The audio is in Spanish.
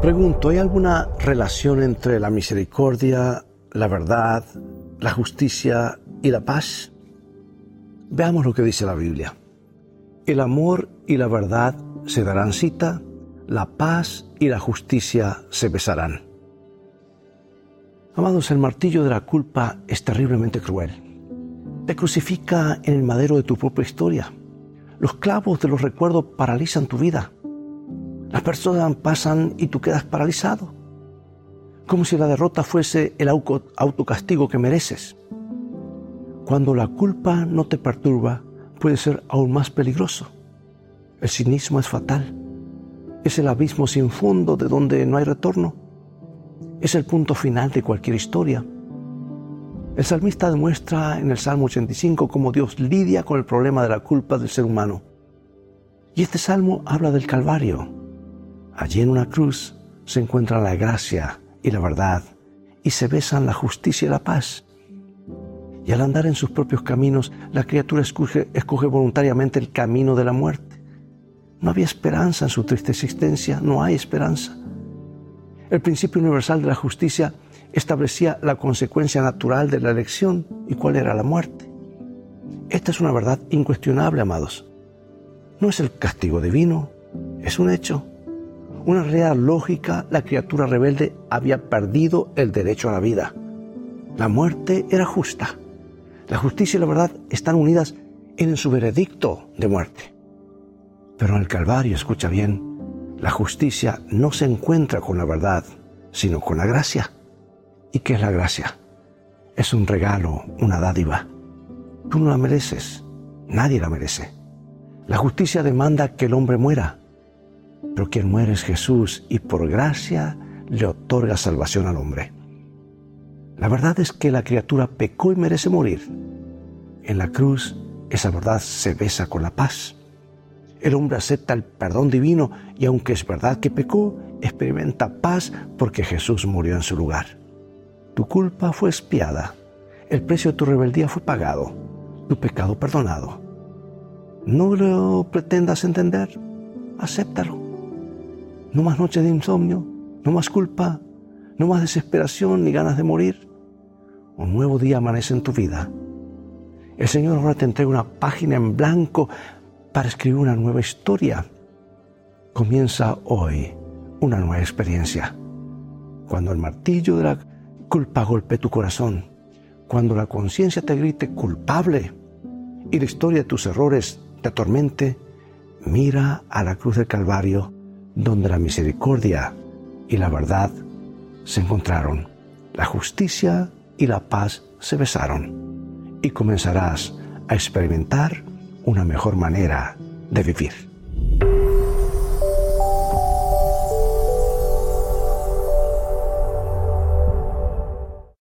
Pregunto, ¿hay alguna relación entre la misericordia, la verdad, la justicia y la paz? Veamos lo que dice la Biblia. El amor y la verdad se darán cita, la paz y la justicia se besarán. Amados, el martillo de la culpa es terriblemente cruel. Te crucifica en el madero de tu propia historia. Los clavos de los recuerdos paralizan tu vida. Las personas pasan y tú quedas paralizado. Como si la derrota fuese el autocastigo que mereces. Cuando la culpa no te perturba, puede ser aún más peligroso. El cinismo es fatal. Es el abismo sin fondo de donde no hay retorno. Es el punto final de cualquier historia. El salmista demuestra en el Salmo 85 cómo Dios lidia con el problema de la culpa del ser humano. Y este salmo habla del Calvario. Allí en una cruz se encuentra la gracia y la verdad y se besan la justicia y la paz. Y al andar en sus propios caminos, la criatura escoge, escoge voluntariamente el camino de la muerte. No había esperanza en su triste existencia, no hay esperanza. El principio universal de la justicia establecía la consecuencia natural de la elección y cuál era la muerte. Esta es una verdad incuestionable, amados. No es el castigo divino, es un hecho. Una real lógica, la criatura rebelde había perdido el derecho a la vida. La muerte era justa. La justicia y la verdad están unidas en su veredicto de muerte. Pero en el Calvario, escucha bien, la justicia no se encuentra con la verdad, sino con la gracia. ¿Y qué es la gracia? Es un regalo, una dádiva. Tú no la mereces, nadie la merece. La justicia demanda que el hombre muera, pero quien muere es Jesús y por gracia le otorga salvación al hombre. La verdad es que la criatura pecó y merece morir. En la cruz esa verdad se besa con la paz. El hombre acepta el perdón divino y aunque es verdad que pecó, experimenta paz porque Jesús murió en su lugar. Tu culpa fue espiada. El precio de tu rebeldía fue pagado. Tu pecado perdonado. No lo pretendas entender. Acéptalo. No más noches de insomnio. No más culpa. No más desesperación ni ganas de morir. Un nuevo día amanece en tu vida. El Señor ahora te entrega una página en blanco para escribir una nueva historia. Comienza hoy una nueva experiencia. Cuando el martillo de la culpa golpe tu corazón, cuando la conciencia te grite culpable y la historia de tus errores te atormente, mira a la cruz del Calvario, donde la misericordia y la verdad se encontraron, la justicia y la paz se besaron, y comenzarás a experimentar una mejor manera de vivir.